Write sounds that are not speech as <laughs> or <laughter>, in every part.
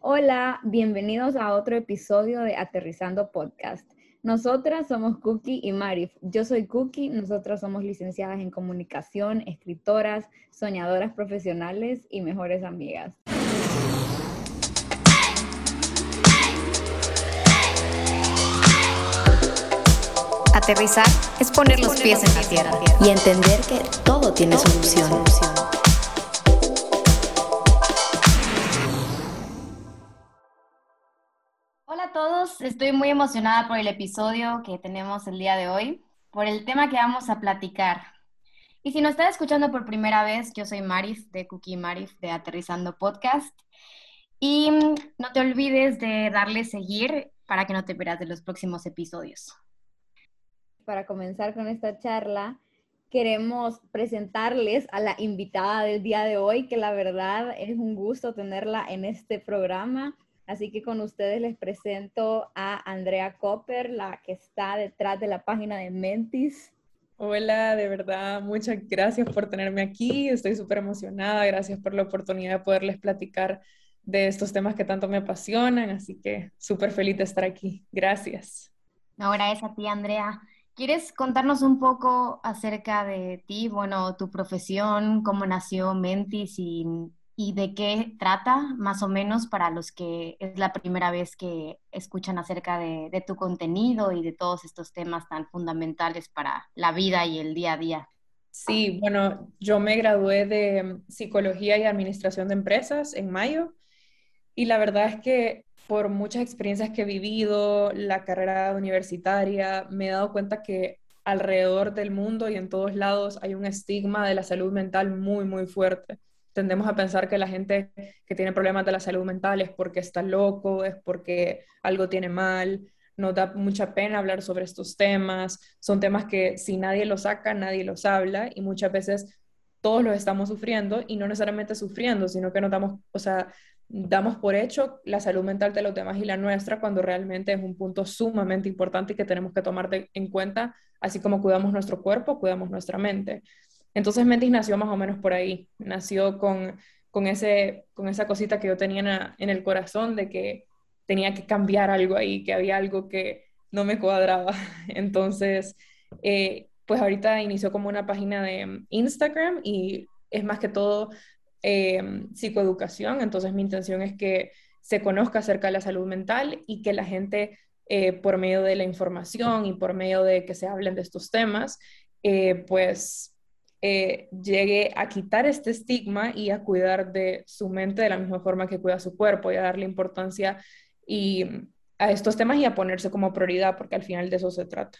Hola, bienvenidos a otro episodio de Aterrizando Podcast. Nosotras somos Cookie y Marif. Yo soy Cookie, nosotras somos licenciadas en comunicación, escritoras, soñadoras profesionales y mejores amigas. Aterrizar es poner los pies en la tierra y entender que todo tiene solución. Estoy muy emocionada por el episodio que tenemos el día de hoy, por el tema que vamos a platicar. Y si nos está escuchando por primera vez, yo soy Marif de Cookie Marif de Aterrizando Podcast. Y no te olvides de darle seguir para que no te pierdas de los próximos episodios para comenzar con esta charla, queremos presentarles a la invitada del día de hoy, que la verdad es un gusto tenerla en este programa. Así que con ustedes les presento a Andrea Copper, la que está detrás de la página de Mentis. Hola, de verdad, muchas gracias por tenerme aquí. Estoy súper emocionada. Gracias por la oportunidad de poderles platicar de estos temas que tanto me apasionan. Así que súper feliz de estar aquí. Gracias. Ahora es a ti, Andrea. ¿Quieres contarnos un poco acerca de ti, bueno, tu profesión, cómo nació Mentis y, de qué trata, más o menos, para los que es la primera vez que escuchan acerca de, de tu contenido y de todos estos temas tan fundamentales para la vida y el día a día? Sí, bueno, yo me gradué de Psicología y Administración de Empresas en mayo y la verdad es que por muchas experiencias que he vivido, la carrera universitaria, me he dado cuenta que alrededor del mundo y en todos lados hay un estigma de la salud mental muy, muy fuerte. Tendemos a pensar que la gente que tiene problemas de la salud mental es porque está loco, es porque algo tiene mal. Nos da mucha pena hablar sobre estos temas. Son temas que si nadie los saca, nadie los habla y muchas veces todos los estamos sufriendo y no necesariamente sufriendo, sino que nos damos, o sea, damos por hecho la salud mental de los demás y la nuestra cuando realmente es un punto sumamente importante y que tenemos que tomar en cuenta, así como cuidamos nuestro cuerpo, cuidamos nuestra mente. Entonces Mentis nació más o menos por ahí, nació con, con, ese, con esa cosita que yo tenía en, el corazón de que tenía que cambiar algo ahí, que había algo que no me cuadraba. <laughs> Entonces, eh, pues ahorita inició como una página de Instagram y es más que todo eh, psicoeducación, entonces mi intención es que se conozca acerca de la salud mental y que la gente, eh, por medio de la información y por medio de que se hablen de estos temas, eh, pues llegue a quitar este estigma y a cuidar de su mente de la misma forma que cuida su cuerpo y a darle importancia y, a estos temas y a ponerse como prioridad, porque al final de eso se trata.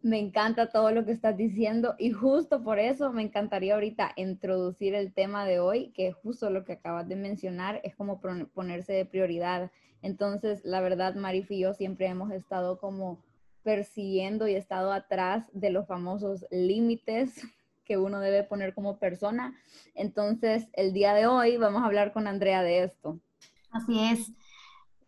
Me encanta todo lo que estás diciendo y justo por eso me encantaría ahorita introducir el tema de hoy, que justo lo que acabas de mencionar es como ponerse de prioridad. Entonces, la verdad, Marif y yo siempre hemos estado como persiguiendo y estado atrás de los famosos límites que uno debe poner como persona. Entonces, el día de hoy vamos a hablar con Andrea de esto. Así es.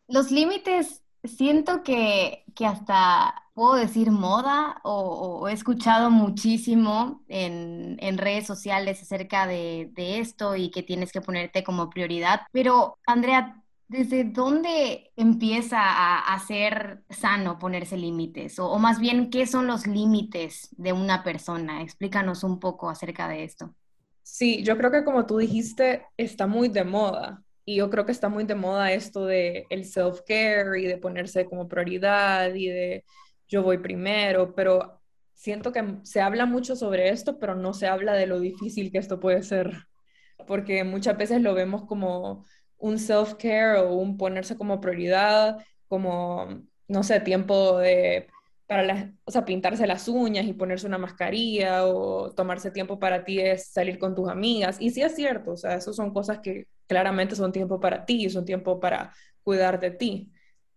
Los límites, siento que, que hasta puedo decir moda o, he escuchado muchísimo en, redes sociales acerca de, esto y que tienes que ponerte como prioridad. Pero, Andrea, ¿desde dónde empieza a, ser sano ponerse límites? O, más bien, ¿qué son los límites de una persona? Explícanos un poco acerca de esto. Sí, yo creo que como tú dijiste, está muy de moda. Y yo creo que está muy de moda esto de el self-care y de ponerse como prioridad y de yo voy primero, pero siento que se habla mucho sobre esto, pero no se habla de lo difícil que esto puede ser, porque muchas veces lo vemos como un self-care o un ponerse como prioridad, como, no sé, tiempo de, para las, o sea, pintarse las uñas y ponerse una mascarilla o tomarse tiempo para ti es salir con tus amigas. Y sí es cierto, o sea, eso son cosas que claramente son tiempo para ti, son tiempo para cuidar de ti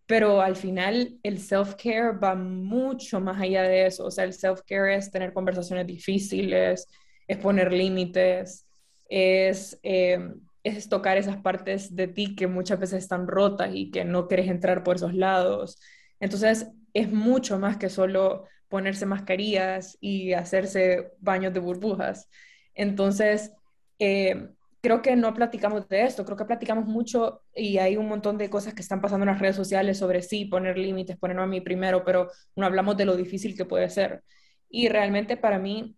pero al final el self-care va mucho más allá de eso. O sea, el self-care es tener conversaciones difíciles, es poner límites, es, eh, es tocar esas partes de ti que muchas veces están rotas y que no quieres entrar por esos lados. Entonces, es mucho más que solo ponerse mascarillas y hacerse baños de burbujas. Entonces, eh, creo que no platicamos de esto, creo que platicamos mucho y hay un montón de cosas que están pasando en las redes sociales sobre sí, poner límites, ponerlo a mí primero, pero no hablamos de lo difícil que puede ser. Y realmente para mí,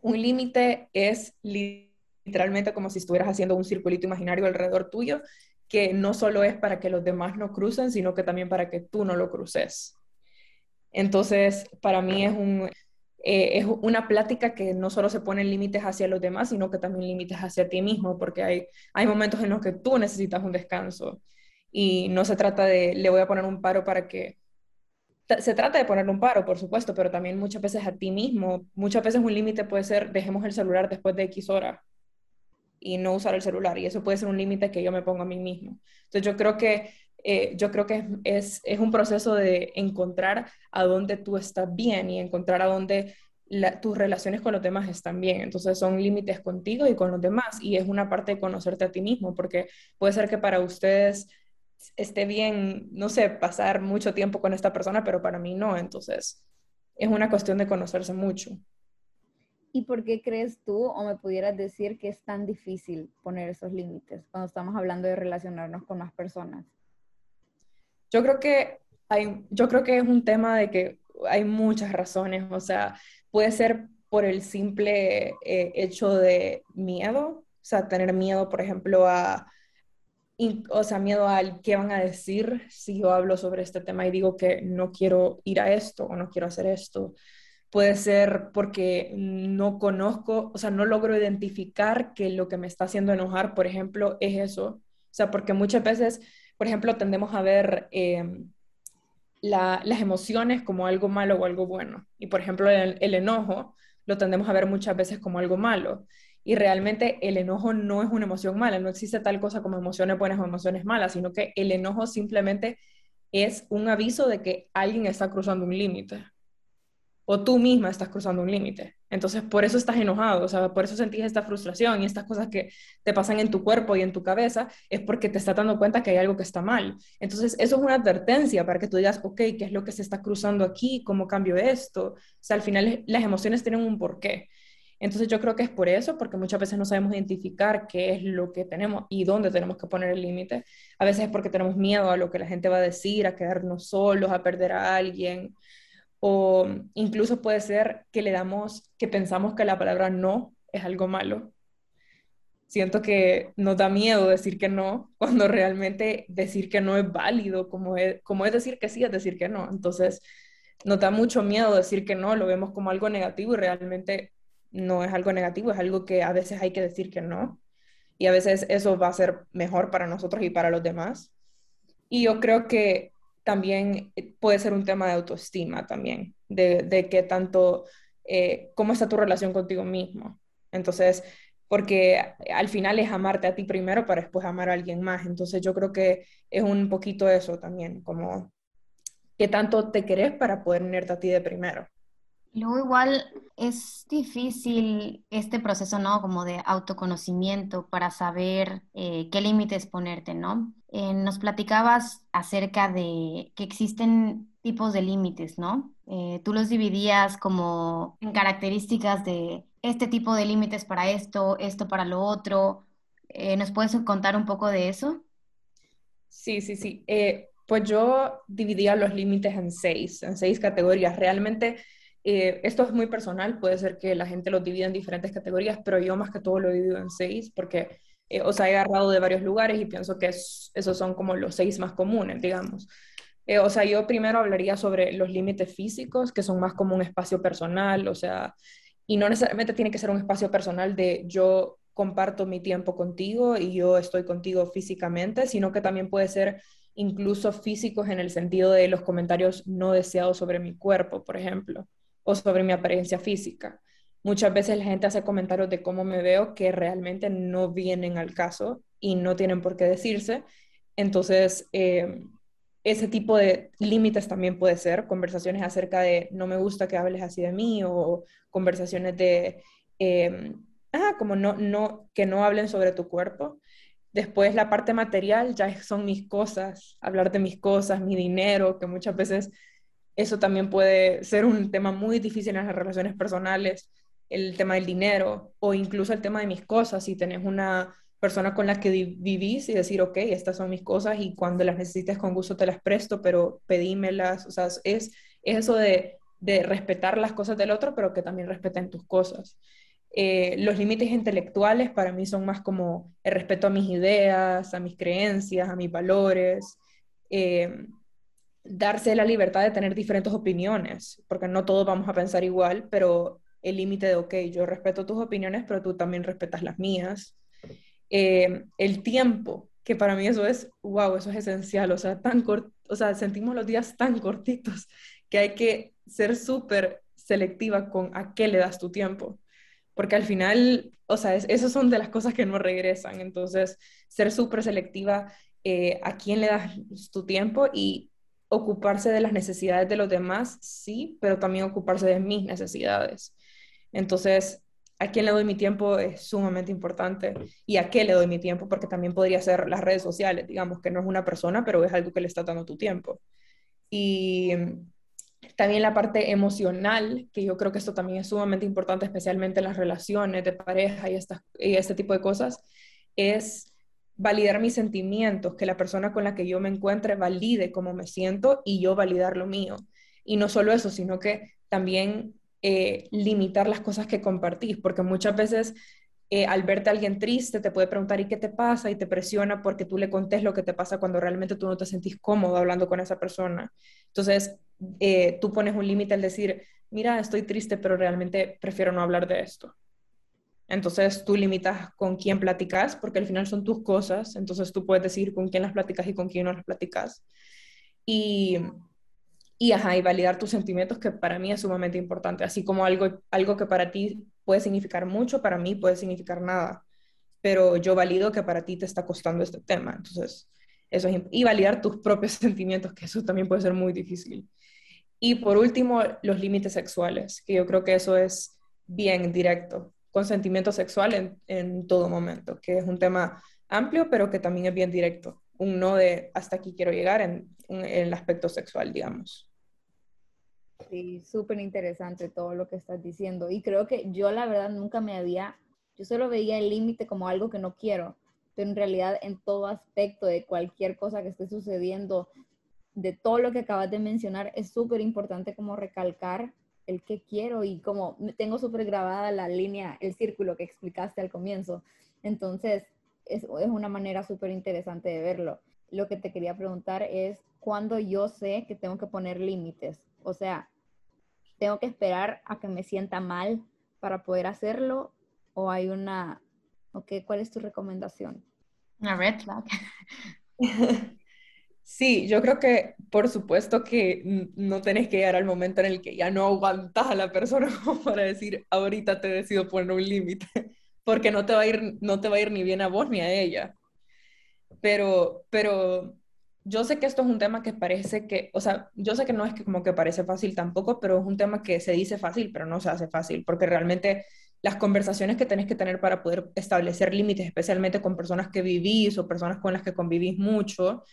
un límite es literalmente como si estuvieras haciendo un circulito imaginario alrededor tuyo, que no solo es para que los demás no crucen, sino que también para que tú no lo cruces. Entonces, para mí es un, eh, es una plática que no solo se ponen límites hacia los demás, sino que también límites hacia ti mismo, porque hay, hay momentos en los que tú necesitas un descanso y no se trata de, le voy a poner un paro para que... Se trata de poner un paro, por supuesto, pero también muchas veces a ti mismo. Muchas veces un límite puede ser, dejemos el celular después de X horas y no usar el celular. Y eso puede ser un límite que yo me pongo a mí mismo. Entonces yo creo que eh, yo creo que es, es, un proceso de encontrar a dónde tú estás bien y encontrar a dónde tus relaciones con los demás están bien. Entonces son límites contigo y con los demás y es una parte de conocerte a ti mismo porque puede ser que para ustedes esté bien, no sé, pasar mucho tiempo con esta persona, pero para mí no. Entonces es una cuestión de conocerse mucho. ¿Y por qué crees tú o me pudieras decir que es tan difícil poner esos límites cuando estamos hablando de relacionarnos con más personas? Yo creo que hay, yo creo que es un tema de que hay muchas razones, o sea, puede ser por el simple eh, hecho de miedo, o sea, tener miedo, por ejemplo, a, o sea, miedo al qué van a decir si yo hablo sobre este tema y digo que no quiero ir a esto o no quiero hacer esto. Puede ser porque no conozco, o sea, no logro identificar que lo que me está haciendo enojar, por ejemplo, es eso. O sea, porque muchas veces por ejemplo, tendemos a ver em, las emociones como algo malo o algo bueno. Y, por ejemplo, el, enojo lo tendemos a ver muchas veces como algo malo. Y realmente el enojo no es una emoción mala, no existe tal cosa como emociones buenas o emociones malas, sino que el enojo simplemente es un aviso de que alguien está cruzando un límite o tú misma estás cruzando un límite. Entonces, por eso estás enojado, o sea, por eso sentís esta frustración y estas cosas que te pasan en tu cuerpo y en tu cabeza, es porque te estás dando cuenta que hay algo que está mal. Entonces, eso es una advertencia para que tú digas, ok, ¿qué es lo que se está cruzando aquí? ¿Cómo cambio esto? O sea, al final las emociones tienen un porqué. Entonces, yo creo que es por eso, porque muchas veces no sabemos identificar qué es lo que tenemos y dónde tenemos que poner el límite. A veces es porque tenemos miedo a lo que la gente va a decir, a quedarnos solos, a perder a alguien o incluso puede ser que le damos, que pensamos que la palabra no es algo malo. Siento que nos da miedo decir que no, <laughs> cuando realmente decir que no es válido, como es, como es decir que sí, es decir que no. Entonces, nos da mucho miedo decir que no, lo vemos como algo negativo y realmente no es algo negativo, es algo que a veces hay que decir que no. Y a veces eso va a ser mejor para nosotros y para los demás. Y yo creo que también eh, puede ser un tema de autoestima también, de, de qué tanto, eh, cómo está tu relación contigo mismo. Entonces, porque al final es amarte a ti primero para después amar a alguien más. Entonces yo creo que es un poquito eso también, como qué tanto te querés para poder unirte a ti de primero. Luego igual es difícil este proceso, ¿no? Como de autoconocimiento para saber eh, qué límites ponerte, ¿no? Eh, nos platicabas acerca de que existen tipos de límites, ¿no? Eh, tú los dividías como en características de este tipo de límites para esto, esto para lo otro. ¿Nos puedes contar un poco de eso? Sí, sí, sí. pues yo dividía los límites en seis, en seis categorías. Realmente eh, esto es muy personal, puede ser que la gente lo divida en diferentes categorías, pero yo más que todo lo divido en seis porque, eh, o he agarrado de varios lugares y pienso que esos son como los seis más comunes, digamos. Eh, o sea, yo primero hablaría sobre los límites físicos, que son más como un espacio personal, o sea, y no necesariamente tiene que ser un espacio personal de yo comparto mi tiempo contigo y yo estoy contigo físicamente, sino que también puede ser incluso físicos en el sentido de los comentarios no deseados sobre mi cuerpo, por ejemplo o sobre mi apariencia física. Muchas veces la gente hace comentarios de cómo me veo que realmente no vienen al caso y no tienen por qué decirse. Entonces, eh, ese tipo de límites también puede ser conversaciones acerca de no me gusta que hables así de mí o conversaciones de, eh, ah, como no, no, que no hablen sobre tu cuerpo. Después la parte material ya son mis cosas, hablar de mis cosas, mi dinero, que muchas veces eso también puede ser un tema muy difícil en las relaciones personales, el tema del dinero o incluso el tema de mis cosas. Si tenés una persona con la que vivís y decir, ok, estas son mis cosas y cuando las necesites con gusto te las presto, pero pedímelas. O sea, es, es eso de, de respetar las cosas del otro, pero que también respeten tus cosas. Eh, los límites intelectuales para mí son más como el respeto a mis ideas, a mis creencias, a mis valores, eh, darse la libertad de tener diferentes opiniones, porque no todos vamos a pensar igual, pero el límite de, ok, yo respeto tus opiniones, pero tú también respetas las mías. Eh, el tiempo, que para mí eso es, wow, eso es esencial, o sea, tan o sea, sentimos los días tan cortitos que hay que ser súper selectiva con a qué le das tu tiempo, porque al final, o sea, esas son de las cosas que no regresan, entonces, ser súper selectiva eh, a quién le das tu tiempo y ocuparse de las necesidades de los demás, sí, pero también ocuparse de mis necesidades. Entonces, a quién le doy mi tiempo es sumamente importante y a qué le doy mi tiempo, porque también podría ser las redes sociales, digamos, que no es una persona, pero es algo que le está dando tu tiempo. Y también la parte emocional, que yo creo que esto también es sumamente importante, especialmente en las relaciones de pareja y, y este tipo de cosas, es validar mis sentimientos, que la persona con la que yo me encuentre valide cómo me siento y yo validar lo mío. Y no solo eso, sino que también eh, limitar las cosas que compartís, porque muchas veces eh, al verte a alguien triste te puede preguntar ¿y qué te pasa? y te presiona porque tú le contés lo que te pasa cuando realmente tú no te sentís cómodo hablando con esa persona. Entonces, eh, tú pones un límite al decir, mira, estoy triste, pero realmente prefiero no hablar de esto. Entonces tú limitas con quién platicas, porque al final son tus cosas, entonces tú puedes decir con quién las platicas y con quién no las platicas. Y y, ajá, y validar tus sentimientos, que para mí es sumamente importante, así como algo, algo que para ti puede significar mucho, para mí puede significar nada, pero yo valido que para ti te está costando este tema, entonces, eso es, y validar tus propios <laughs> sentimientos, que eso también puede ser muy difícil. Y por último, los límites sexuales, que yo creo que eso es bien directo, consentimiento sexual en, en todo momento, que es un tema amplio, pero que también es bien directo un no de hasta aquí quiero llegar en, el aspecto sexual, digamos. Sí, súper interesante todo lo que estás diciendo. Y creo que yo la verdad nunca me había, yo solo veía el límite como algo que no quiero, pero en realidad en todo aspecto de cualquier cosa que esté sucediendo, de todo lo que acabas de mencionar, es súper importante como recalcar el que quiero y como tengo súper grabada la línea, el círculo que explicaste al comienzo. Entonces, es, una manera súper interesante de verlo. Lo que te quería preguntar es, ¿cuándo yo sé que tengo que poner límites? O sea, ¿tengo que esperar a que me sienta mal para poder hacerlo? ¿O hay una, ok, cuál es tu recomendación? Una red flag. <laughs> Sí, yo creo que por supuesto que no tenés que llegar al momento en el que ya no aguantas a la persona <laughs> como para decir, ahorita te decido poner un límite <laughs> porque no te va a ir, no te va a ir ni bien a vos ni a ella. Pero, pero yo sé que esto es un tema que parece que, o sea, yo sé que no es que como que parece fácil tampoco, pero es un tema que se dice fácil, pero no se hace fácil, porque realmente las conversaciones que tenés que tener para poder establecer límites, especialmente con personas que vivís o personas con las que convivís mucho,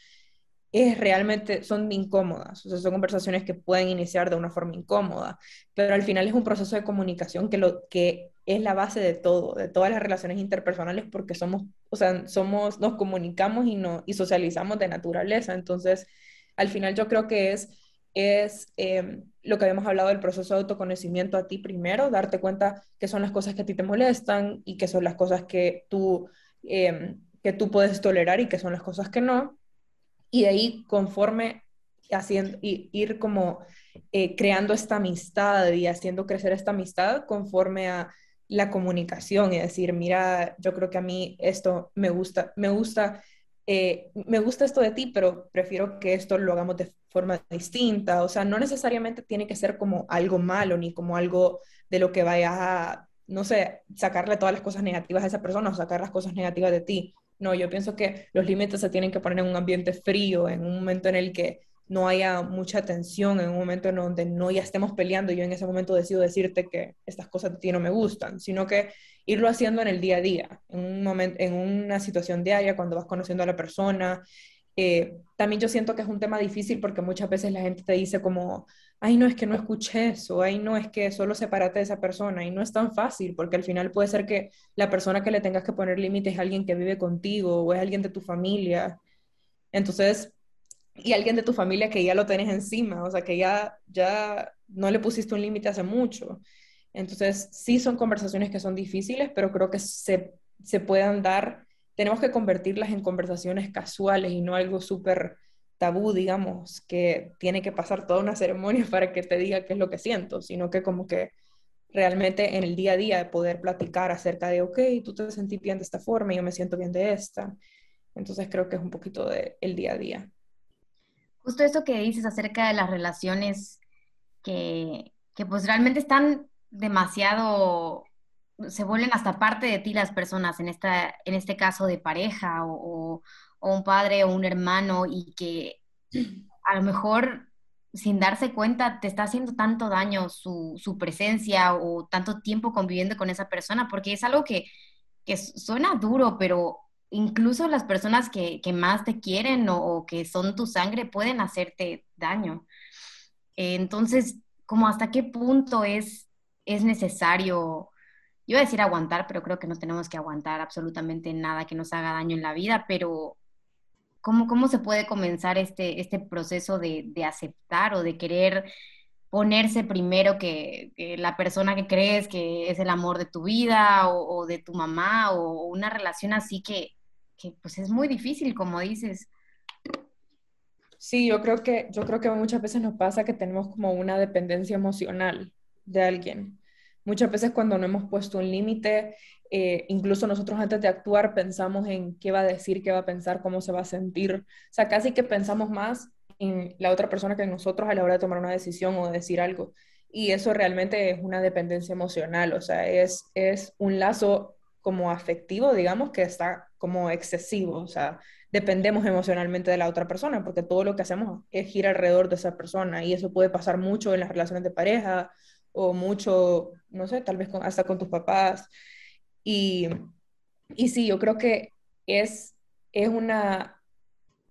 es realmente, son incómodas, o sea, son conversaciones que pueden iniciar de una forma incómoda, pero al final es un proceso de comunicación que, lo, que es la base de todo, de todas las relaciones interpersonales, porque somos, o sea, somos, nos comunicamos y, no, y socializamos de naturaleza, entonces, al final yo creo que es, es em, lo que habíamos hablado del proceso de autoconocimiento a ti primero, darte cuenta qué son las cosas que a ti te molestan y qué son las cosas que tú, em, que tú puedes tolerar y qué son las cosas que no, y de ahí conforme haciendo, ir como eh, creando esta amistad y haciendo crecer esta amistad conforme a la comunicación y decir, mira, yo creo que a mí esto me gusta, me gusta, eh, me gusta esto de ti, pero prefiero que esto lo hagamos de forma distinta. O sea, no necesariamente tiene que ser como algo malo ni como algo de lo que vaya a, no sé, sacarle todas las cosas negativas a esa persona o sacar las cosas negativas de ti. No, yo pienso que los límites se tienen que poner en un ambiente frío, en un momento en el que no haya mucha tensión, en un momento en donde no ya estemos peleando, yo en ese momento decido decirte que estas cosas de ti no me gustan, sino que irlo haciendo en el día a día, en un momento, en una situación diaria, cuando vas conociendo a la persona Eh, también yo siento que es un tema difícil porque muchas veces la gente te dice como, ay, no es que no escuché eso, ay, no es que solo sepárate de esa persona, y no es tan fácil porque al final puede ser que la persona que le tengas que poner límites es alguien que vive contigo o es alguien de tu familia. Entonces, y alguien de tu familia que ya lo tenés encima, o sea, que ya, ya no le pusiste un límite hace mucho. Entonces, sí son conversaciones que son difíciles, pero creo que se, se puedan dar, tenemos que convertirlas en conversaciones casuales y no algo súper tabú, digamos, que tiene que pasar toda una ceremonia <laughs> para que te diga qué es lo que siento, sino que como que realmente en el día a día de poder platicar acerca de, ok, tú te sentís bien de esta forma y yo me siento bien de esta. Entonces creo que es un poquito del el día a día. Justo eso que dices acerca de las relaciones que, que pues realmente están demasiado, se vuelven hasta parte de ti las personas, en, esta, en este caso de pareja o, o un padre o un hermano y que a lo mejor sin darse cuenta te está haciendo tanto daño su, su, presencia o tanto tiempo conviviendo con esa persona, porque es algo que, que suena duro, pero incluso las personas que, que más te quieren o, que son tu sangre pueden hacerte daño. entonces, como hasta qué punto es, es necesario, yo iba a decir aguantar, pero creo que no tenemos que aguantar absolutamente nada que nos haga daño en la vida, pero ¿cómo, cómo se puede comenzar este, este proceso de, de aceptar o de querer ponerse primero que, la persona que crees que es el amor de tu vida o de tu mamá o una relación así que, pues es muy difícil, como dices. Sí, yo creo que, yo creo que muchas veces nos pasa que tenemos como una dependencia emocional de alguien. Muchas veces cuando no hemos puesto un límite, eh, incluso nosotros antes de actuar pensamos en qué va a decir, qué va a pensar, cómo se va a sentir. O sea, casi que pensamos más en la otra persona que en nosotros a la hora de tomar una decisión o decir algo. Y eso realmente es una dependencia emocional, o sea, es, es un lazo como afectivo, digamos, que está como excesivo, o sea, dependemos emocionalmente de la otra persona, porque todo lo que hacemos es girar alrededor de esa persona y eso puede pasar mucho en las relaciones de pareja o mucho, no sé, tal vez hasta con tus papás. Y, y sí, yo creo que es, es una,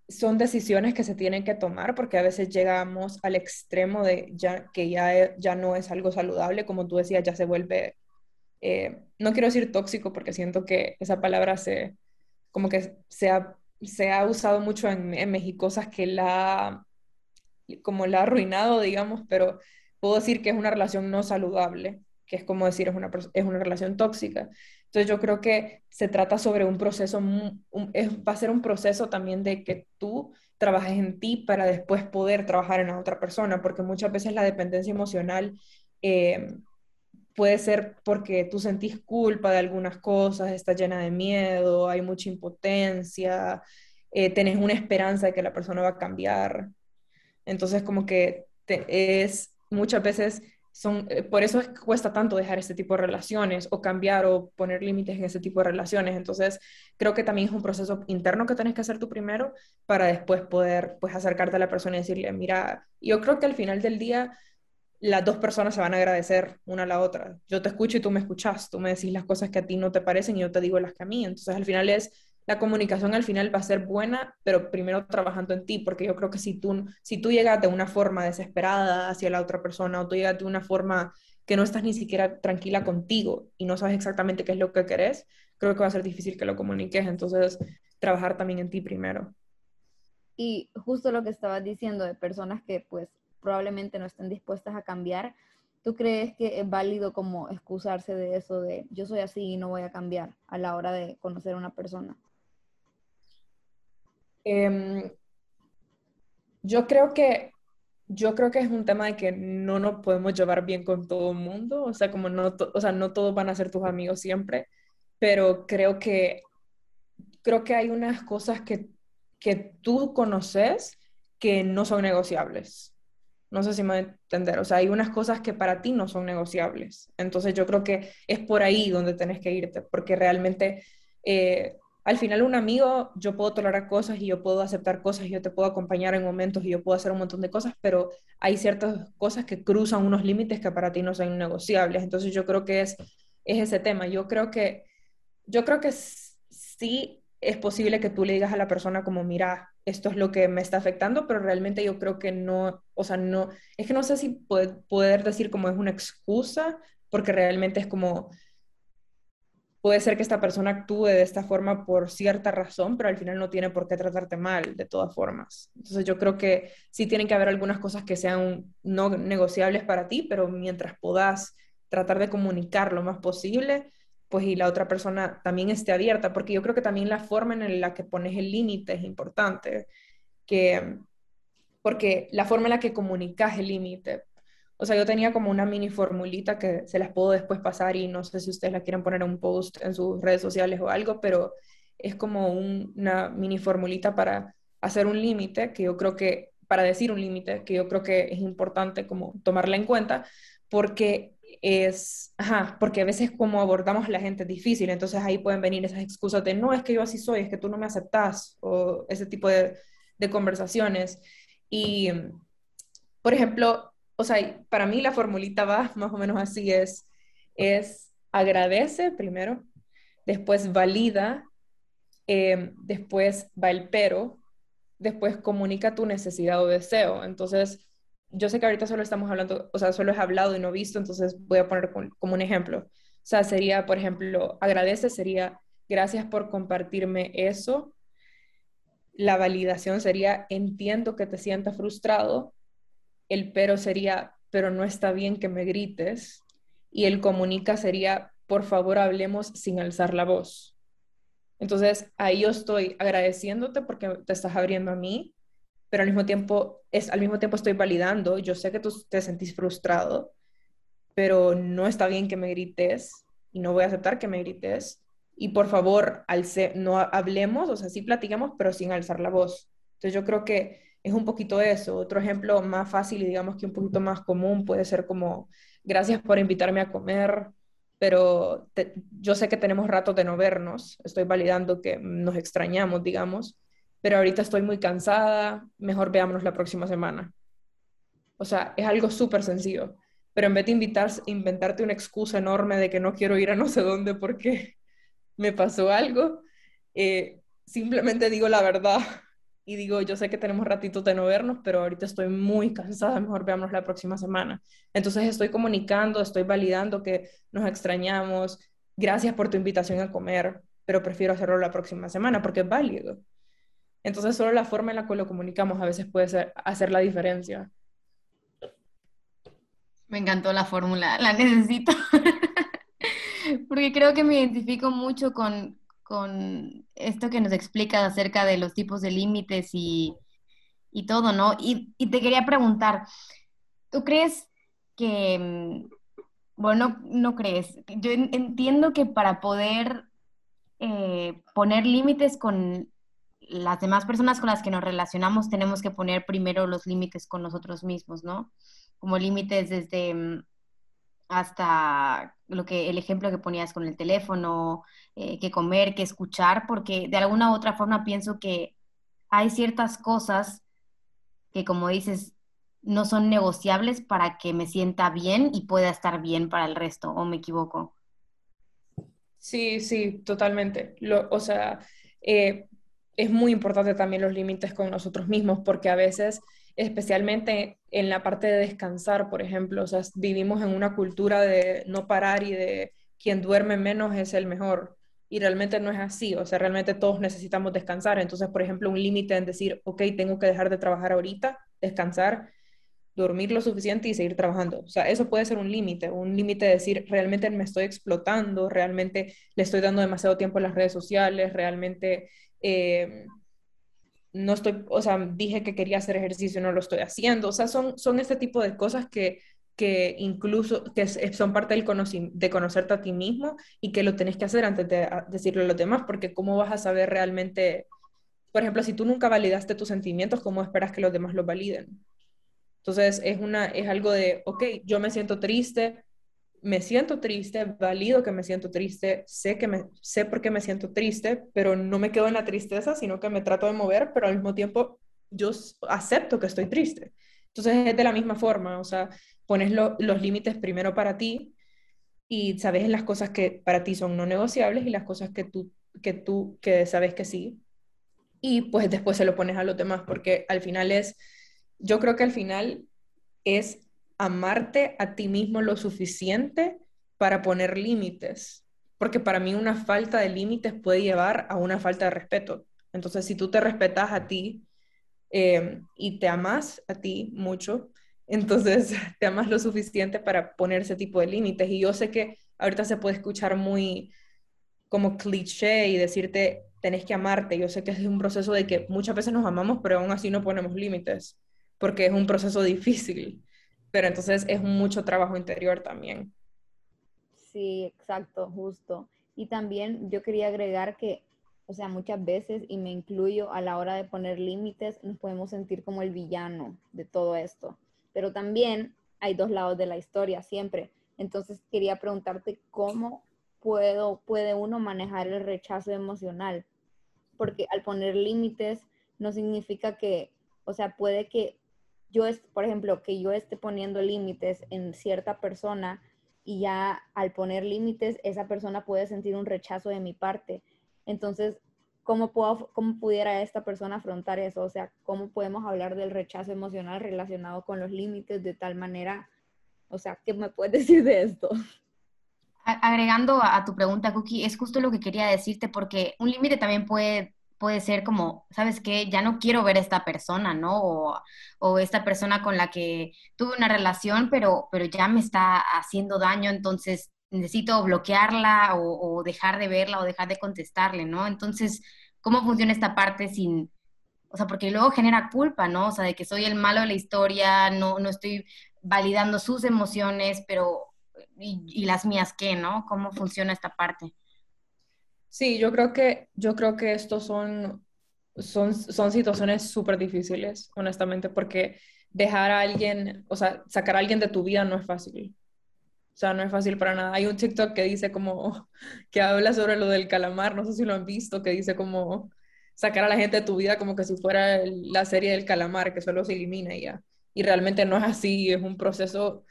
son decisiones que se tienen que tomar porque a veces llegamos al extremo de ya, que ya, ya no es algo saludable, como tú decías, ya se vuelve eh, no quiero decir tóxico porque siento que esa palabra se, como que se ha, se ha usado mucho en, México, cosas que la, como la ha arruinado, digamos, pero puedo decir que es una relación no saludable, que es como decir, es una, es una relación tóxica. Entonces yo creo que se trata sobre un proceso, va a ser un proceso también de que tú trabajes en ti para después poder trabajar en la otra persona, porque muchas veces la dependencia emocional eh, puede ser porque tú sentís culpa de algunas cosas, estás llena de miedo, hay mucha impotencia, eh, tenés una esperanza de que la persona va a cambiar. Entonces, como que es muchas veces son, eh, por eso cuesta tanto dejar este tipo de relaciones o cambiar o poner límites en ese tipo de relaciones. Entonces, creo que también es un proceso interno que tenés que hacer tú primero para después poder pues acercarte a la persona y decirle, mira, yo creo que al final del día las dos personas se van a agradecer una a la otra. Yo te escucho y tú me escuchas, tú me decís las cosas que a ti no te parecen y yo te digo las que a mí. Entonces al final es, la comunicación al final va a ser buena, pero primero trabajando en ti, porque yo creo que si tú, si tú llegas de una forma desesperada hacia la otra persona o tú llegas de una forma que no estás ni siquiera tranquila contigo y no sabes exactamente qué es lo que querés, creo que va a ser difícil que lo comuniques. Entonces, trabajar también en ti primero. Y justo lo que estabas diciendo de personas que pues probablemente no estén dispuestas a cambiar, ¿tú crees que es válido como excusarse de eso de yo soy así y no voy a cambiar a la hora de conocer a una persona? Em, yo creo que yo creo que es un tema de que no nos podemos llevar bien con todo el mundo, o sea, como no, o sea, no todos van a ser tus amigos siempre, pero creo que creo que hay unas cosas que, que tú conoces que no son negociables. No sé si me voy a entender. O sea, hay unas cosas que para ti no son negociables. Entonces yo creo que es por ahí donde tenés que irte, porque realmente eh, al final un amigo, yo puedo tolerar cosas y yo puedo aceptar cosas y yo te puedo acompañar en momentos y yo puedo hacer un montón de cosas, pero hay ciertas cosas que cruzan unos límites que para ti no son negociables. Entonces yo creo que es, es ese tema. Yo creo que, yo creo que sí es posible que tú le digas a la persona como, mira, esto es lo que me está afectando, pero realmente yo creo que no, o sea, no, es que no sé si poder decir como es una excusa, porque realmente es como, puede ser que esta persona actúe de esta forma por cierta razón, pero al final no tiene por qué tratarte mal, de todas formas. Entonces yo creo que sí tienen que haber algunas cosas que sean no negociables para ti, pero mientras puedas tratar de comunicar lo más posible, pues y la otra persona también esté abierta, porque yo creo que también la forma en la que pones el límite es importante, que, porque la forma en la que comunicas el límite, o sea, yo tenía como una mini formulita que se las puedo después pasar y no sé si ustedes la quieren poner en un post en sus redes sociales o algo, pero es como una mini formulita para hacer un límite, que yo creo que, para decir un límite, que yo creo que es importante como tomarla en cuenta, porque es, ajá, porque a veces como abordamos a la gente es difícil, entonces ahí pueden venir esas excusas de, no, es que yo así soy, es que tú no me aceptas, o ese tipo de, de conversaciones. Y, por ejemplo, o sea, para mí la formulita va <laughs> más o menos así, es, es agradece primero, después valida, eh, después va el pero, después comunica tu necesidad o deseo. Entonces, yo sé que ahorita solo estamos hablando, o sea, solo he hablado y no visto, entonces voy a poner como un ejemplo. O sea, sería, por ejemplo, agradece sería gracias por compartirme eso. La validación sería entiendo que te sientas frustrado. El pero sería, pero no está bien que me grites. Y el comunica sería, por favor, hablemos sin alzar la voz. Entonces, ahí yo estoy agradeciéndote porque te estás abriendo a mí, pero al mismo tiempo, es, al mismo tiempo estoy validando, yo sé que tú te sentís frustrado, pero no está bien que me grites y no voy a aceptar que me grites. Y por favor, no hablemos, o sea, sí platicamos, pero sin alzar la voz. Entonces yo creo que es un poquito eso. Otro ejemplo más fácil y digamos que un poquito más común puede ser como, gracias por invitarme a comer, pero yo sé que tenemos ratos de no vernos, estoy validando que nos extrañamos, digamos, pero ahorita estoy muy cansada, mejor veámonos la próxima semana. O sea, es algo súper sencillo, pero en vez de invitar, inventarte una excusa enorme de que no quiero ir a no sé dónde porque <laughs> me pasó algo, eh, simplemente digo la verdad y digo, yo sé que tenemos ratitos de no vernos, pero ahorita estoy muy cansada, mejor veámonos la próxima semana. Entonces estoy comunicando, estoy validando que nos extrañamos, gracias por tu invitación a comer, pero prefiero hacerlo la próxima semana porque es válido. Entonces, solo la forma en la que lo comunicamos a veces puede ser, hacer la diferencia. Me encantó la fórmula, la necesito. <laughs> Porque creo que me identifico mucho con, con esto que nos explicas acerca de los tipos de límites y, y, todo, ¿no? Y, y, te quería preguntar, ¿tú crees que, mm, bueno, no, no crees, yo entiendo que para poder eh, poner límites con las demás personas con las que nos relacionamos tenemos que poner primero los límites con nosotros mismos, ¿no? Como límites desde mm, hasta lo que el ejemplo que ponías con el teléfono, eh, que comer, que escuchar, porque de alguna u otra forma pienso que hay ciertas cosas que, como dices, no son negociables para que me sienta bien y pueda estar bien para el resto, ¿o me equivoco? Sí, sí, totalmente. Lo, o sea, eh, es muy importante también los límites con nosotros mismos, porque a veces, especialmente en la parte de descansar, por ejemplo, o sea, vivimos en una cultura de no parar y de quien duerme menos es el mejor. Y realmente no es así, o sea, realmente todos necesitamos descansar. Entonces, por ejemplo, un límite en decir, ok, tengo que dejar de trabajar ahorita, descansar, dormir lo suficiente y seguir trabajando. O sea, eso puede ser un límite, un límite de decir, realmente me estoy explotando, realmente le estoy dando demasiado tiempo a las redes sociales, realmente eh, no estoy, o sea, dije que quería hacer ejercicio, no lo estoy haciendo, o sea, son, son este tipo de cosas que, que incluso que son parte del de conocerte a ti mismo y que lo tenés que hacer antes de decirlo a los demás, porque cómo vas a saber realmente, por ejemplo, si tú nunca validaste tus sentimientos, ¿cómo esperas que los demás los validen? Entonces, es, una, es algo de, ok, yo me siento triste, me siento triste, valido que me siento triste, sé que me sé por qué me siento triste, pero no me quedo en la tristeza, sino que me trato de mover, pero al mismo tiempo yo acepto que estoy triste. Entonces es de la misma forma, o sea, pones los límites primero para ti y sabes las cosas que para ti son no negociables y las cosas que tú que tú, que sabes que sí, y pues después se lo pones a los demás, porque al final es, yo creo que al final es amarte a ti mismo lo suficiente para poner límites, porque para mí una falta de límites puede llevar a una falta de respeto. Entonces, si tú te respetas a ti eh, y te amas a ti mucho, <laughs> entonces te amas lo suficiente para poner ese tipo de límites. Y yo sé que ahorita se puede escuchar muy como cliché y decirte, tenés que amarte. Yo sé que es un proceso de que muchas veces nos amamos, pero aún así no ponemos límites, porque es un proceso difícil. Pero entonces es mucho trabajo interior también. Sí, exacto, justo. Y también yo quería agregar que, o sea, muchas veces, y me incluyo a la hora de poner límites, nos podemos sentir como el villano de todo esto. Pero también hay dos lados de la historia, siempre. Entonces quería preguntarte cómo puedo, puede uno manejar el rechazo emocional, porque al poner límites no significa que, o sea, puede que yo, por ejemplo, que yo esté poniendo límites en cierta persona y ya al poner límites esa persona puede sentir un rechazo de mi parte. Entonces, ¿cómo, puedo, ¿cómo pudiera esta persona afrontar eso? O sea, ¿cómo podemos hablar del rechazo emocional relacionado con los límites de tal manera? O sea, ¿qué me puedes <laughs> decir de esto? Agregando a, tu pregunta, Cookie, es justo lo que quería decirte, porque un límite también puede, puede ser como, ¿sabes qué? Ya no quiero ver a esta persona, ¿no? O, esta persona con la que tuve una relación, pero, pero ya me está haciendo daño, entonces necesito bloquearla o, o dejar de verla o dejar de contestarle, ¿no? Entonces, ¿cómo funciona esta parte sin, o sea, porque luego genera culpa, ¿no? O sea, de que soy el malo de la historia, no, no estoy validando sus emociones, pero y, las mías qué, ¿no? ¿Cómo funciona esta parte? Sí, yo creo que, yo creo que estos son, son, son situaciones súper difíciles, honestamente, porque dejar a alguien, o sea, sacar a alguien de tu vida no es fácil. O sea, no es fácil para nada. Hay un TikTok que dice como, <laughs> que habla sobre lo del calamar, no sé si lo han visto, que dice como sacar a la gente de tu vida como que si fuera la serie del calamar, que solo se elimina y ya. Y realmente no es así, es un proceso,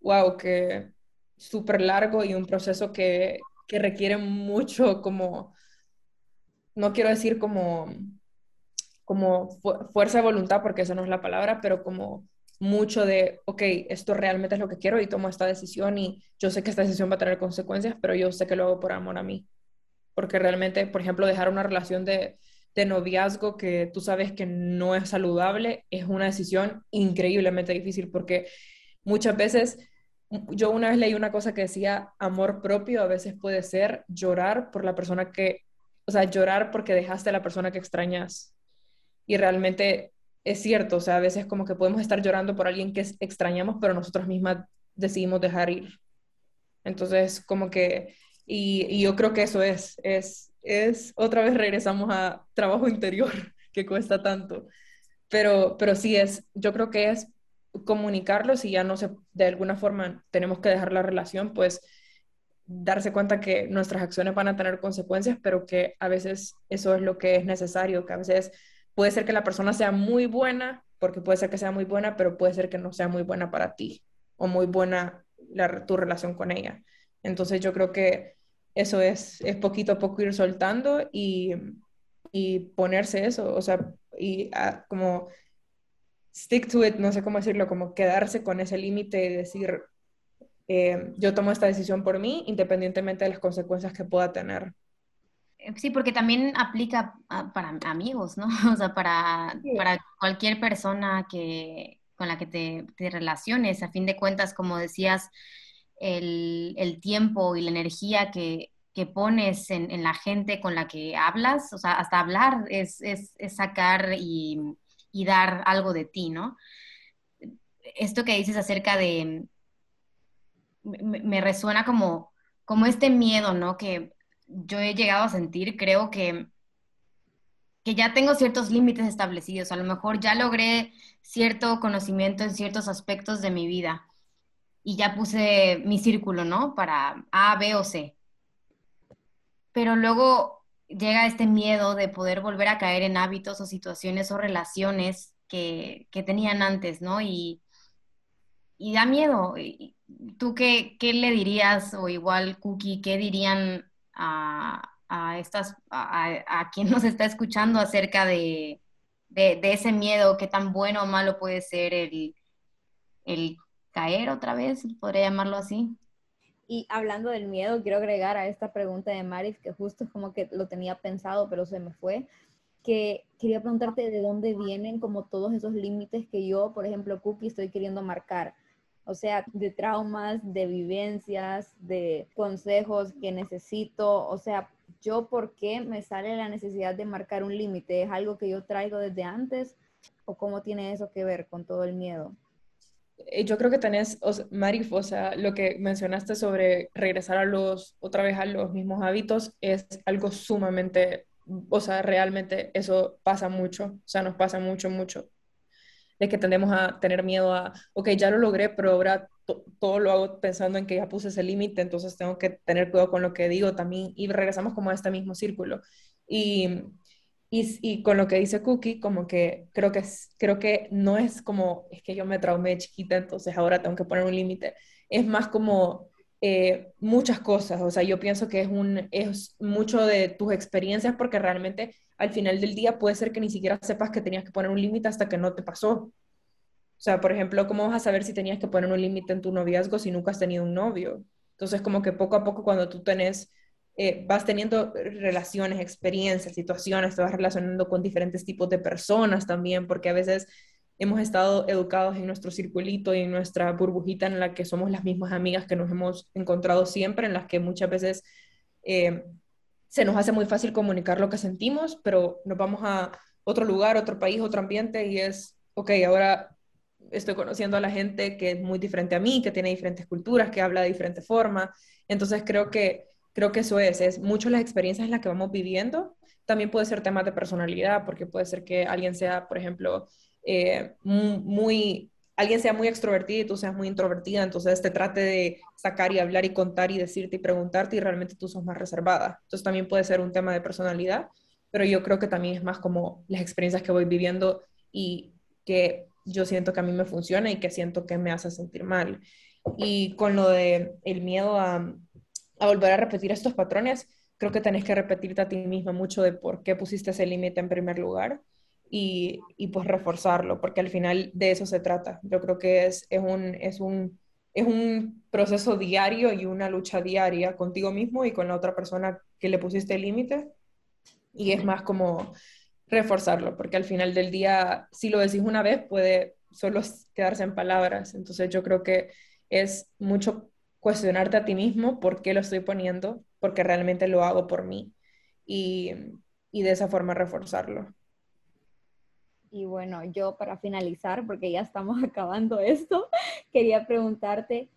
wow, que súper largo y un proceso que, que requiere mucho como, no quiero decir como, como fuerza de voluntad, porque esa no es la palabra, pero como mucho de, ok, esto realmente es lo que quiero y tomo esta decisión y yo sé que esta decisión va a tener consecuencias, pero yo sé que lo hago por amor a mí. Porque realmente, por ejemplo, dejar una relación de, de noviazgo que tú sabes que no es saludable es una decisión increíblemente difícil porque muchas veces yo una vez leí una cosa que decía, amor propio a veces puede ser llorar por la persona que, o sea, llorar porque dejaste a la persona que extrañas. Y realmente es cierto, o sea, a veces como que podemos estar llorando por alguien que extrañamos, pero nosotras mismas decidimos dejar ir. Entonces, como que, y, y yo creo que eso es, es, es, otra vez regresamos a trabajo interior <laughs> que cuesta tanto. Pero, pero sí es, yo creo que es comunicarlo, si ya no se, de alguna forma tenemos que dejar la relación, pues darse cuenta que nuestras acciones van a tener consecuencias, pero que a veces eso es lo que es necesario, que a veces puede ser que la persona sea muy buena, porque puede ser que sea muy buena, pero puede ser que no sea muy buena para ti o muy buena tu relación con ella. Entonces yo creo que eso es, es poquito a poco ir soltando y, y ponerse eso, o sea, y ah, como stick to it, no sé cómo decirlo, como quedarse con ese límite y decir, eh, yo tomo esta decisión por mí, independientemente de las consecuencias que pueda tener. Eh, sí, porque también aplica para amigos, ¿no? <laughs> O sea, para, para cualquier persona que, con la que te, te, relaciones. A fin de cuentas, como decías, el, el tiempo y la energía que, que pones en, en, la gente con la que hablas, o sea, hasta hablar es, es, es sacar y y dar algo de ti, ¿no? Esto que dices acerca de, me, resuena como, como este miedo, ¿no? Que yo he llegado a sentir, creo que, que ya tengo ciertos límites establecidos, a lo mejor ya logré cierto conocimiento en ciertos aspectos de mi vida y ya puse mi círculo, ¿no? Para A, B o C. Pero luego llega este miedo de poder volver a caer en hábitos o situaciones o relaciones que, tenían antes, ¿no? Y, y da miedo. ¿Tú qué, qué, le dirías, o igual Cookie, qué dirían a, a, estas, a, quien nos está escuchando acerca de, de, ese miedo, qué tan bueno o malo puede ser el, el caer otra vez, podría llamarlo así. Y hablando del miedo, quiero agregar a esta pregunta de Maris, que justo es como que lo tenía pensado, pero se me fue, que quería preguntarte de dónde vienen como todos esos límites que yo, por ejemplo, Cookie, estoy queriendo marcar. O sea, de traumas, de vivencias, de consejos que necesito. O sea, yo por qué me sale la necesidad de marcar un límite? ¿Es algo que yo traigo desde antes? ¿O cómo tiene eso que ver con todo el miedo? Eh, yo creo que tenés, o sea, Marif, o sea, lo que mencionaste sobre regresar a los, otra vez a los mismos hábitos es algo sumamente, o sea, realmente eso pasa mucho, o sea, nos pasa mucho, mucho, de que tendemos a tener miedo a, ok, ya lo logré, pero ahora todo lo hago pensando en que ya puse ese límite, entonces tengo que tener cuidado con lo que digo también, y regresamos como a este mismo círculo. Y y, con lo que dice Cookie, como que creo que, creo que no es como, es que yo me traumé chiquita, entonces ahora tengo que poner un límite. Es más como eh, muchas cosas. O sea, yo pienso que es, un, es mucho de tus experiencias porque realmente al final del día puede ser que ni siquiera sepas que tenías que poner un límite hasta que no te pasó. O sea, por ejemplo, ¿cómo vas a saber si tenías que poner un límite en tu noviazgo si nunca has tenido un novio? Entonces, como que poco a poco cuando tú tenés eh, vas teniendo relaciones, experiencias, situaciones, te vas relacionando con diferentes tipos de personas también, porque a veces hemos estado educados en nuestro circulito y en nuestra burbujita en la que somos las mismas amigas que nos hemos encontrado siempre, en las que muchas veces eh, se nos hace muy fácil comunicar lo que sentimos, pero nos vamos a otro lugar, otro país, otro ambiente y es, ok, ahora estoy conociendo a la gente que es muy diferente a mí, que tiene diferentes culturas, que habla de diferente forma. Entonces creo que Creo que eso es, es mucho las experiencias en las que vamos viviendo. También puede ser temas de personalidad, porque puede ser que alguien sea, por ejemplo, eh, muy, alguien sea muy extrovertido y tú seas muy introvertida, entonces te trate de sacar y hablar y contar y decirte y preguntarte y realmente tú sos más reservada. Entonces también puede ser un tema de personalidad, pero yo creo que también es más como las experiencias que voy viviendo y que yo siento que a mí me funciona y que siento que me hace sentir mal. Y con lo de el miedo a, a volver a repetir estos patrones, creo que tenés que repetirte a ti misma mucho de por qué pusiste ese límite en primer lugar y, y, pues reforzarlo, porque al final de eso se trata. Yo creo que es, es, un, es, un, es un proceso diario y una lucha diaria contigo mismo y con la otra persona que le pusiste el límite. Y es más como reforzarlo, porque al final del día, si lo decís una vez, puede solo quedarse en palabras. Entonces yo creo que es mucho cuestionarte a ti mismo por qué lo estoy poniendo, porque realmente lo hago por mí y, de esa forma reforzarlo. Y bueno, yo para finalizar, porque ya estamos <laughs> acabando esto, quería preguntarte,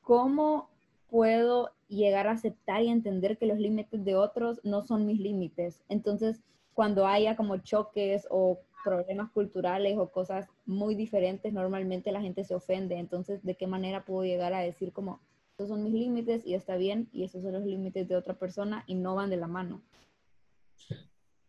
¿cómo puedo llegar a aceptar y entender que los límites de otros no son mis límites? Entonces, cuando haya como choques o problemas culturales o cosas muy diferentes, normalmente la gente se ofende. Entonces, ¿de qué manera puedo llegar a decir como, son mis límites y está bien, y esos son los límites de otra persona y no van de la mano?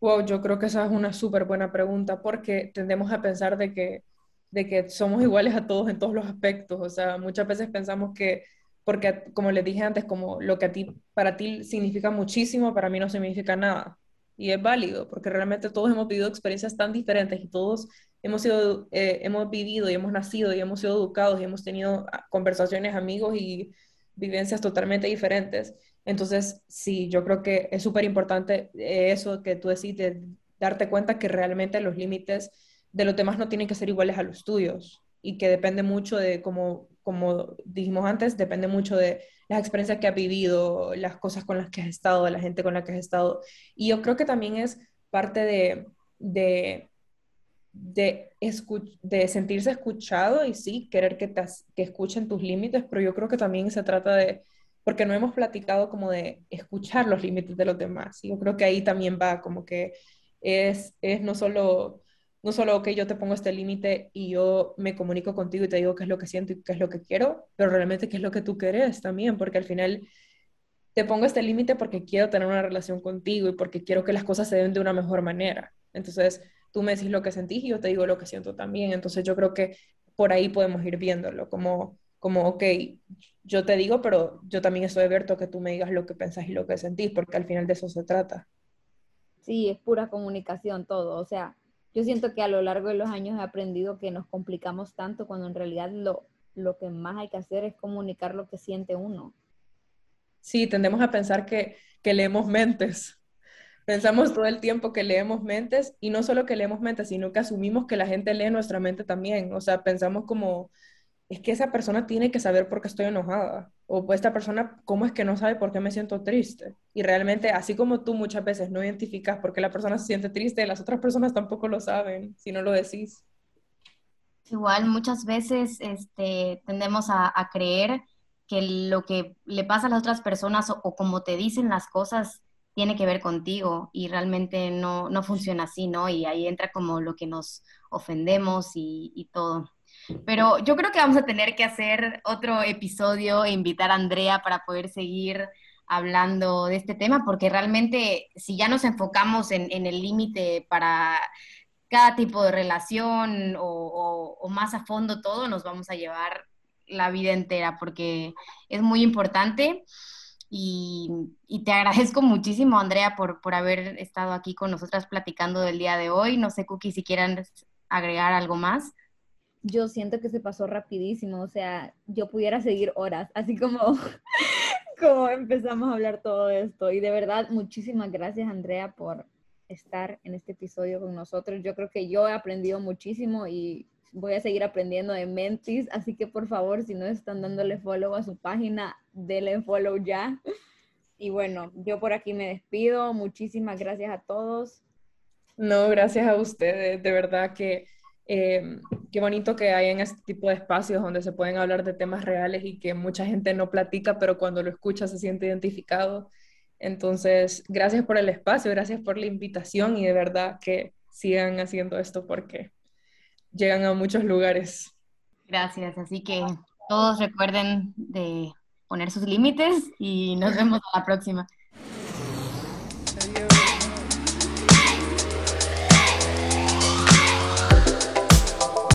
Wow, yo creo que esa es una súper buena pregunta porque tendemos a pensar de que, de que somos iguales a todos en todos los aspectos. O sea, muchas veces pensamos que, porque como les dije antes, como lo que a ti, para ti significa muchísimo, para mí no significa nada. Y es válido, porque realmente todos hemos vivido experiencias tan diferentes y todos hemos, sido, eh, hemos vivido y hemos nacido y hemos sido educados y hemos tenido ah, conversaciones, amigos y vivencias totalmente diferentes. Entonces, sí, yo creo que es súper importante eso que tú decís, de darte cuenta que realmente los límites de los demás no tienen que ser iguales a los tuyos y que depende mucho de, como, como dijimos antes, depende mucho de las experiencias que has vivido, las cosas con las que has estado, la gente con la que has estado. Y yo creo que también es parte de, de de, de sentirse escuchado y sí, querer que, te, que escuchen tus límites, pero yo creo que también se trata de, porque no hemos platicado como de escuchar los límites de los demás. Y yo creo que ahí también va como que es, es no solo, no solo que yo te pongo este límite y yo me comunico contigo y te digo qué es lo que siento y qué es lo que quiero, pero realmente qué es lo que tú quieres también, porque al final te pongo este límite porque quiero tener una relación contigo y porque quiero que las cosas se den de una mejor manera. Entonces, tú me decís lo que sentís y yo te digo lo que siento también. Entonces yo creo que por ahí podemos ir viéndolo, como como, ok, yo te digo, pero yo también estoy abierto a que tú me digas lo que pensás y lo que sentís, porque al final de eso se trata. Sí, es pura comunicación todo. O sea, yo siento que a lo largo de los años he aprendido que nos complicamos tanto cuando en realidad lo, lo que más hay que hacer es comunicar lo que siente uno. Sí, tendemos a pensar que, que leemos mentes. Pensamos todo el tiempo que leemos mentes y no solo que leemos mentes, sino que asumimos que la gente lee nuestra mente también. O sea, pensamos como, es que esa persona tiene que saber por qué estoy enojada. O pues esta persona, ¿cómo es que no sabe por qué me siento triste? Y realmente, así como tú muchas veces no identificas por qué la persona se siente triste, las otras personas tampoco lo saben si no lo decís. Igual muchas veces este, tendemos a, creer que lo que le pasa a las otras personas o como te dicen las cosas tiene que ver contigo y realmente no, no funciona así, ¿no? Y ahí entra como lo que nos ofendemos y, todo. Pero yo creo que vamos a tener que hacer otro episodio e invitar a Andrea para poder seguir hablando de este tema, porque realmente si ya nos enfocamos en, el límite para cada tipo de relación o, o, más a fondo todo, nos vamos a llevar la vida entera, porque es muy importante. Y, te <laughs> agradezco muchísimo, Andrea, por, por haber estado aquí con nosotras platicando del día de hoy. No sé, Cookie, si quieran agregar algo más. Yo siento que se pasó rapidísimo, o sea, yo pudiera seguir horas, así como, <laughs> como empezamos a hablar todo esto. Y de verdad, muchísimas gracias, Andrea, por estar en este episodio con nosotros. Yo creo que yo he aprendido muchísimo y voy a seguir aprendiendo de Mentis, así que por favor, si no están dándole follow a su página, denle follow ya. Y bueno, yo por aquí me despido. Muchísimas gracias a todos. No, gracias a ustedes. De verdad que eh, qué bonito que hay en este tipo de espacios donde se pueden hablar de temas reales y que mucha gente no platica, pero cuando lo escucha se siente identificado. Entonces, gracias por el espacio, gracias por la invitación y de verdad que sigan haciendo esto porque llegan a muchos lugares. Gracias, así que todos recuerden de poner sus límites y nos vemos a la próxima.